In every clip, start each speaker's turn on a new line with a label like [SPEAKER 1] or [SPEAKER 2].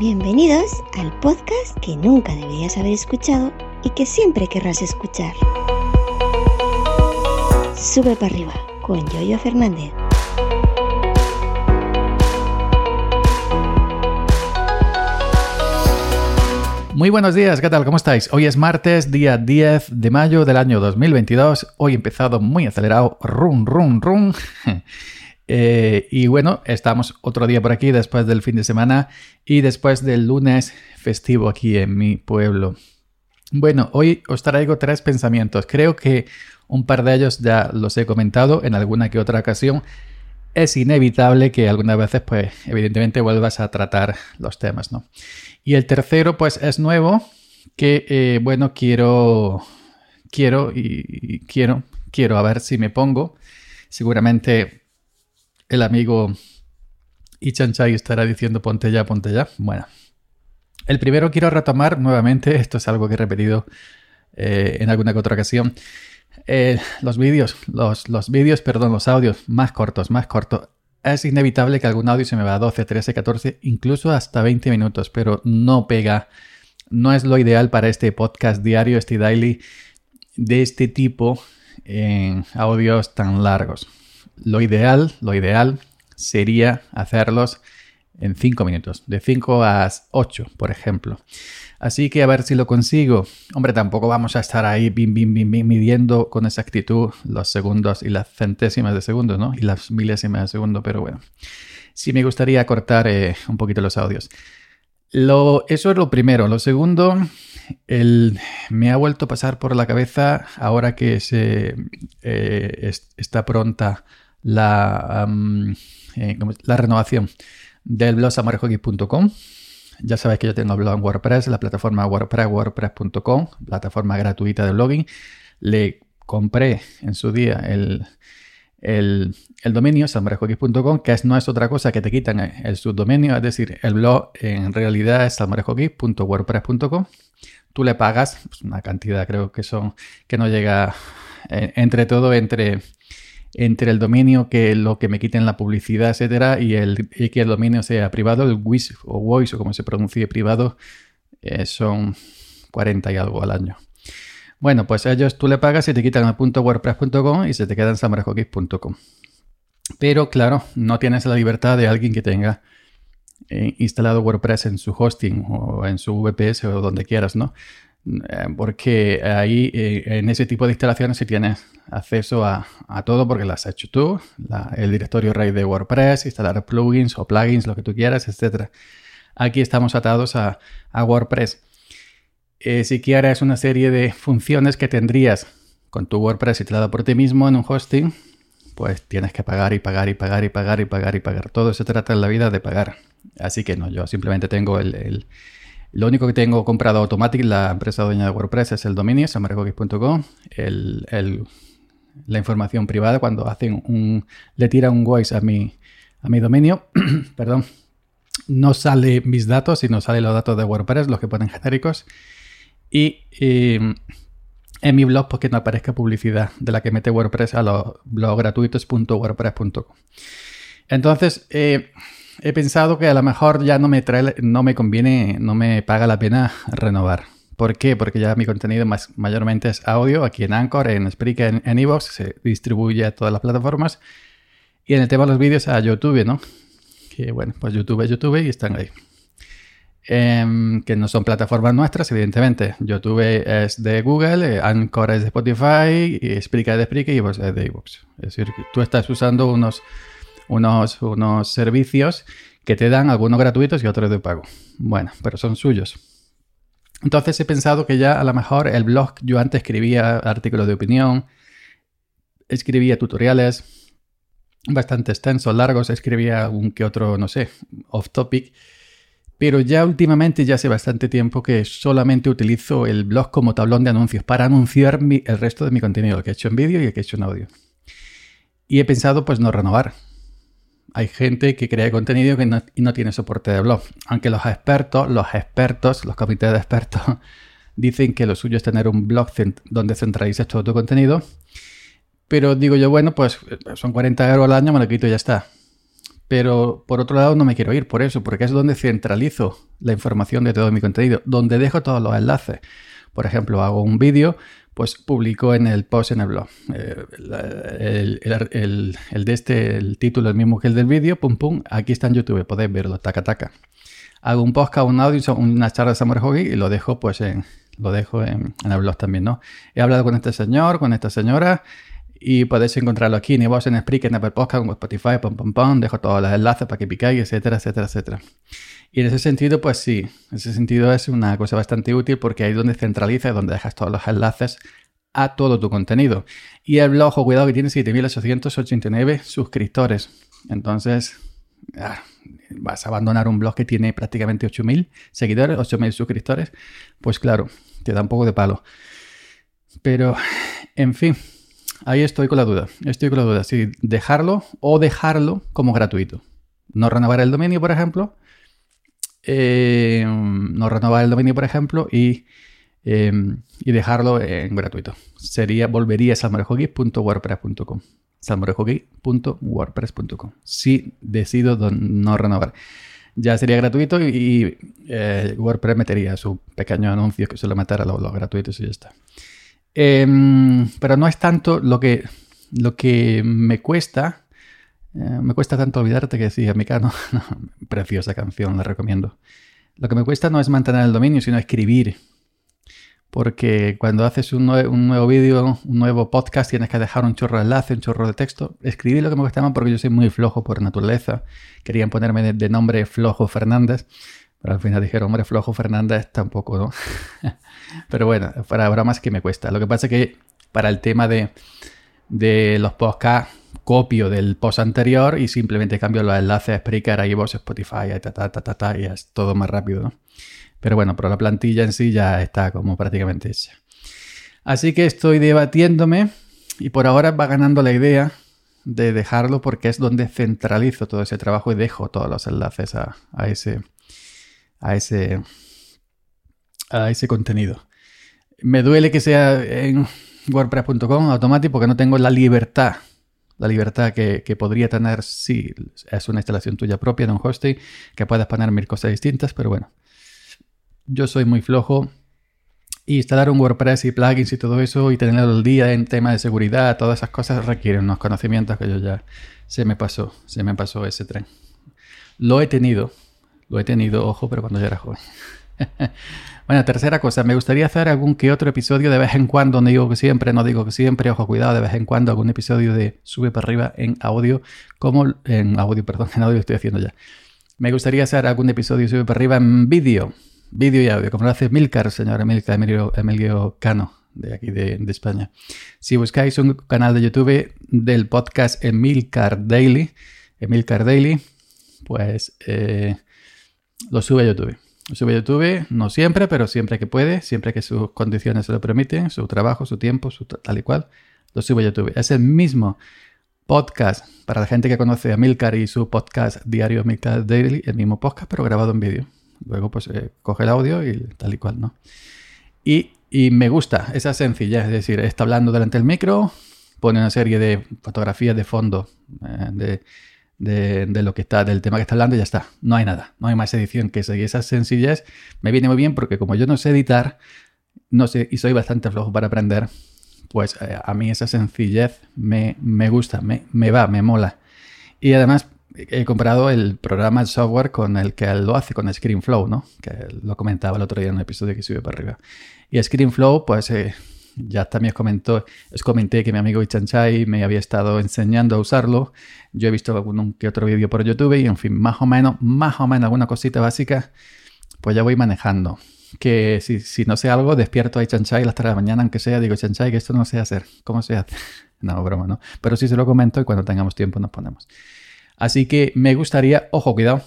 [SPEAKER 1] Bienvenidos al podcast que nunca deberías haber escuchado y que siempre querrás escuchar. Sube para arriba con Yoyo Fernández.
[SPEAKER 2] Muy buenos días, ¿qué tal? ¿Cómo estáis? Hoy es martes, día 10 de mayo del año 2022. Hoy empezado muy acelerado, rum, rum, rum. Eh, y bueno, estamos otro día por aquí después del fin de semana y después del lunes festivo aquí en mi pueblo. Bueno, hoy os traigo tres pensamientos. Creo que un par de ellos ya los he comentado en alguna que otra ocasión. Es inevitable que algunas veces, pues, evidentemente vuelvas a tratar los temas, ¿no? Y el tercero, pues, es nuevo, que, eh, bueno, quiero, quiero y quiero, quiero a ver si me pongo. Seguramente el amigo Chai estará diciendo ponte ya, ponte ya. Bueno, el primero quiero retomar nuevamente, esto es algo que he repetido eh, en alguna que otra ocasión. Eh, los vídeos, los, los vídeos, perdón, los audios más cortos, más cortos. Es inevitable que algún audio se me va a 12, 13, 14, incluso hasta 20 minutos, pero no pega. No es lo ideal para este podcast diario, este daily de este tipo en audios tan largos. Lo ideal, lo ideal sería hacerlos en 5 minutos, de 5 a 8, por ejemplo. Así que a ver si lo consigo. Hombre, tampoco vamos a estar ahí midiendo con exactitud los segundos y las centésimas de segundo, ¿no? Y las milésimas de segundo, pero bueno. Sí me gustaría cortar eh, un poquito los audios. Lo, eso es lo primero. Lo segundo, el, me ha vuelto a pasar por la cabeza ahora que se, eh, está pronta la, eh, la renovación del blog samuelhockey.com. Ya sabéis que yo tengo blog en WordPress, la plataforma WordPress, wordpress.com, plataforma gratuita de blogging. Le compré en su día el, el, el dominio salmorejockey.com, que no es otra cosa que te quitan el subdominio, es decir, el blog en realidad es salmorejockey.wordpress.com. Tú le pagas pues, una cantidad, creo que son, que no llega eh, entre todo, entre entre el dominio que lo que me quiten la publicidad, etcétera, y, el, que el dominio sea privado, el WIS o Voice o como se pronuncie privado, eh, son 40 y algo al año. Bueno, pues a ellos tú le pagas y te quitan el punto wordpress.com y se te queda en samarahockey.com. Pero claro, no tienes la libertad de alguien que tenga eh, instalado WordPress en su hosting o en su VPS o donde quieras, ¿no? Eh, porque ahí en ese tipo de instalaciones si tienes acceso a, todo porque las has hecho tú, el directorio raíz de WordPress, instalar plugins o plugins, lo que tú quieras, etc. Aquí estamos atados a, WordPress. Eh, si quieres una serie de funciones que tendrías con tu WordPress instalado por ti mismo en un hosting, pues tienes que pagar y pagar y pagar y pagar y pagar y pagar. Todo se trata en la vida de pagar. Así que no, yo simplemente tengo el, lo único que tengo comprado Automatic, la empresa dueña de WordPress, es el dominio, samarcookies.com, el, la información privada cuando hacen un, le tiran un voice a mi, a mi dominio, perdón, no sale mis datos, sino sale los datos de WordPress, los que ponen genéricos. Y en mi blog, porque pues, no aparezca publicidad de la que mete WordPress a los blogs gratuitos.wordpress.com. Entonces, eh, he pensado que a lo mejor ya no me trae, no me conviene, no me paga la pena renovar. ¿Por qué? Porque ya mi contenido mayormente es audio, aquí en Anchor, en Spreaker, en Evox, se distribuye a todas las plataformas. Y en el tema de los vídeos a YouTube, ¿no? Que bueno, pues YouTube es YouTube y están ahí. Em, que no son plataformas nuestras, evidentemente. YouTube es de Google, eh, Anchor es de Spotify, y Spreaker es de Spreaker y Evox es de Evox. Es decir, tú estás usando unos, unos, unos servicios que te dan algunos gratuitos y otros de pago. Bueno, pero son suyos. Entonces he pensado que ya a lo mejor el blog, yo antes escribía artículos de opinión, escribía tutoriales bastante extensos, largos, escribía algún que otro, no sé, off topic. Pero ya últimamente, ya hace bastante tiempo que solamente utilizo el blog como tablón de anuncios para anunciar el resto de mi contenido, el que he hecho en vídeo y el que he hecho en audio. Y he pensado pues no renovar hay gente que crea contenido que no, y no tiene soporte de blog. Aunque los expertos, los expertos, los comités de expertos, dicen que lo suyo es tener un blog donde centralices todo tu contenido. Pero digo yo, bueno, pues son 40 euros al año, me lo quito y ya está. Pero por otro lado no me quiero ir por eso, porque es donde centralizo la información de todo mi contenido, donde dejo todos los enlaces. Por ejemplo, hago un vídeo, pues publico en el post en el blog. Eh, el, de este, el título el mismo que el del vídeo, pum pum, aquí está en YouTube, podéis verlo, taca taca. Hago un podcast, un audio, una charla de Samurai Hogi y lo dejo pues en, lo dejo en, en, el blog también, ¿no? He hablado con este señor, con esta señora y podéis encontrarlo aquí en vos en Spreaker, en Apple Podcast, en Spotify, pum pum pum, dejo todos los enlaces para que picáis, etcétera, etcétera, etcétera. Y en ese sentido, pues sí, en ese sentido es una cosa bastante útil porque ahí es donde centralizas, donde dejas todos los enlaces a todo tu contenido. Y el blog, cuidado, que tiene 7.889 suscriptores. Entonces, ah, vas a abandonar un blog que tiene prácticamente 8.000 seguidores, 8.000 suscriptores. Pues claro, te da un poco de palo. Pero, en fin, ahí estoy con la duda. Estoy con la duda si dejarlo o dejarlo como gratuito. No renovar el dominio, por ejemplo, eh, no renovar el dominio, por ejemplo, y, eh, y dejarlo en gratuito. Sería, volvería a salmorejogi.wordpress.com salmorejogi.wordpress.com si decido no renovar. Ya sería gratuito y, eh, WordPress metería su pequeño anuncio que suele meter a los, gratuitos y ya está. Em, pero no es tanto lo que, lo que me cuesta eh, me cuesta tanto olvidarte que decía Mecano. preciosa canción, la recomiendo. Lo que me cuesta no es mantener el dominio, sino escribir. Porque cuando haces un, nuevo vídeo, un nuevo podcast, tienes que dejar un chorro de enlace, un chorro de texto. Escribir lo que me más porque yo soy muy flojo por naturaleza. Querían ponerme de, nombre Flojo Fernández. Pero al final dijeron, hombre, Flojo Fernández tampoco, ¿no? pero bueno, para más que me cuesta. Lo que pasa es que para el tema de, de los podcasts copio del post anterior y simplemente cambio los enlaces a Spreaker, Spotify, ta, ta, ta, ta, y es todo más rápido, ¿no? Pero bueno, pero la plantilla en sí ya está como prácticamente hecha. Así que estoy debatiéndome y por ahora va ganando la idea de dejarlo porque es donde centralizo todo ese trabajo y dejo todos los enlaces a, a ese a ese a ese contenido. Me duele que sea en wordpress.com automático porque no tengo la libertad la libertad que, podría tener si es una instalación tuya propia de un hosting, que puedas poner mil cosas distintas, pero bueno, yo soy muy flojo. instalar un WordPress y plugins y todo eso y tenerlo al día en tema de seguridad, todas esas cosas requieren unos conocimientos que yo ya se me pasó, se me pasó ese tren. Lo he tenido, lo he tenido, ojo, pero cuando yo era joven. Bueno, tercera cosa, me gustaría hacer algún que otro episodio de vez en cuando, no digo que siempre, no digo que siempre, ojo, cuidado, de vez en cuando algún episodio de sube para arriba en audio, como en audio, perdón, en audio estoy haciendo ya. Me gustaría hacer algún episodio sube para arriba en vídeo, vídeo y audio, como lo hace Milcar, señor Milcar, Emilio, Cano, de aquí de, España. Si buscáis un canal de YouTube del podcast Emilcar Daily, Emilcar Daily, pues eh, lo sube a YouTube. Lo sube a YouTube, no siempre, pero siempre que puede, siempre que sus condiciones se lo permiten, su trabajo, su tiempo, su tal y cual, lo sube a YouTube. Es el mismo podcast para la gente que conoce a Milcar y su podcast diario Milcar Daily, el mismo podcast, pero grabado en vídeo. Luego, pues eh, coge el audio y tal y cual, ¿no? Y, me gusta esa sencillez, es decir, está hablando delante del micro, pone una serie de fotografías de fondo eh, de de, lo que está, del tema que está hablando ya está. No hay nada, no hay más edición que esa. Y esa sencillez me viene muy bien porque como yo no sé editar, no sé, y soy bastante flojo para aprender, pues eh, a mí esa sencillez me, me gusta, me, me, va, me mola. Y además he comprado el programa, el software con el que lo hace, con ScreenFlow, ¿no? Que lo comentaba el otro día en un episodio que sube para arriba. Y ScreenFlow, pues eh, ya también os, comentó, os comenté que mi amigo Ichanchai me había estado enseñando a usarlo. Yo he visto algún que otro vídeo por YouTube y en fin, más o menos, más o menos alguna cosita básica, pues ya voy manejando. Que si, si no sé algo, despierto a Ichanchai a las 3 de la mañana, aunque sea, digo, Ichanchai, que esto no sé hacer. ¿Cómo se hace? No, broma, no. Pero sí se lo comento y cuando tengamos tiempo nos ponemos. Así que me gustaría, ojo, cuidado,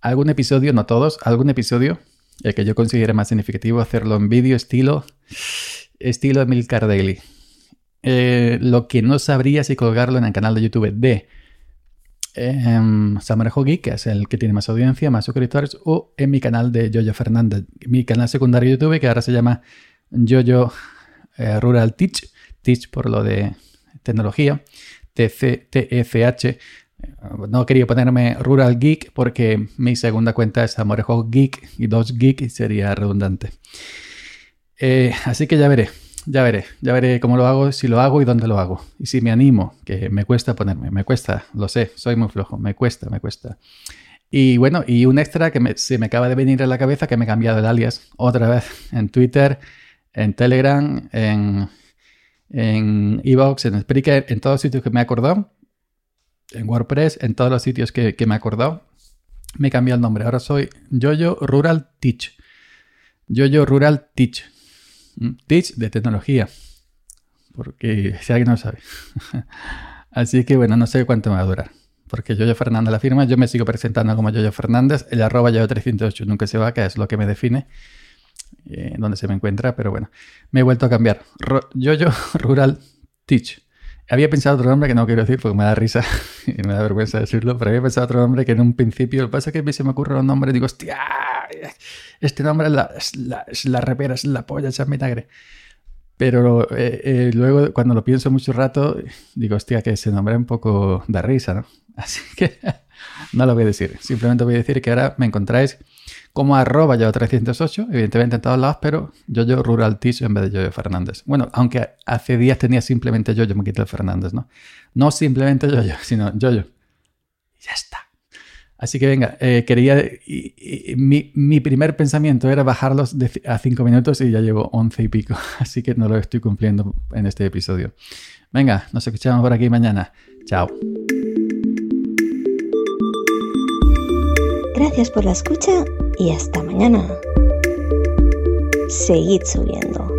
[SPEAKER 2] algún episodio, no todos, algún episodio, el que yo considere más significativo, hacerlo en vídeo estilo estilo Emilcar Daily. Eh, lo que no sabría si colgarlo en el canal de YouTube de eh, Samurai que es el que tiene más audiencia, más suscriptores, o en mi canal de Jojo Fernández, mi canal secundario de YouTube, que ahora se llama Jojo eh, Rural Teach, Teach por lo de tecnología, TFH, no quería ponerme Rural Geek porque mi segunda cuenta es Amorejo Geek y dos Geek sería redundante. Eh, así que ya veré, ya veré, ya veré cómo lo hago, si lo hago y dónde lo hago. Y si me animo, que me cuesta ponerme, me cuesta, lo sé, soy muy flojo, me cuesta, me cuesta. Y bueno, y un extra que se me acaba de venir a la cabeza que me he cambiado el alias otra vez en Twitter, en Telegram, en en Evox, en Spreaker, en todos los sitios que me he acordado, en WordPress, en todos los sitios que, me he acordado, me he cambiado el nombre. Ahora soy Yoyo Rural Teach. Yoyo Rural Teach. Mm, Teach de tecnología. Porque si alguien no sabe. Así que bueno, no sé cuánto me va a durar. Porque Yoyo Fernández la firma, yo me sigo presentando como Yoyo Fernández, el arroba Yoyo 308 nunca se va, que es lo que me define. Eh, donde se me encuentra, pero bueno, me he vuelto a cambiar. Yoyo Rural Teach. Había pensado otro nombre que no quiero decir porque me da risa y me da vergüenza decirlo, pero había pensado otro nombre que en un principio, lo que pasa es que se me ocurre un nombre y digo, hostia, este nombre es la, es la, es la repera, es la polla, es vinagre. Pero eh, eh, luego, cuando lo pienso mucho rato, digo, hostia, que ese nombre un poco de risa, ¿no? Así que no lo voy a decir. Simplemente voy a decir que ahora me encontráis como arroba yo 308, evidentemente en todos lados, pero yo yo Rural Teach en vez de Yoyo Fernández. Bueno, aunque hace días tenía simplemente Yoyo, me quité el Fernández, ¿no? No simplemente Yoyo, sino Yoyo. Y ya está. Así que venga, eh, quería. mi, primer pensamiento era bajarlos a 5 minutos y ya llevo 11 y pico. Así que no lo estoy cumpliendo en este episodio. Venga, nos escuchamos por aquí mañana. Chao.
[SPEAKER 1] Gracias por la escucha y hasta mañana. Seguid subiendo.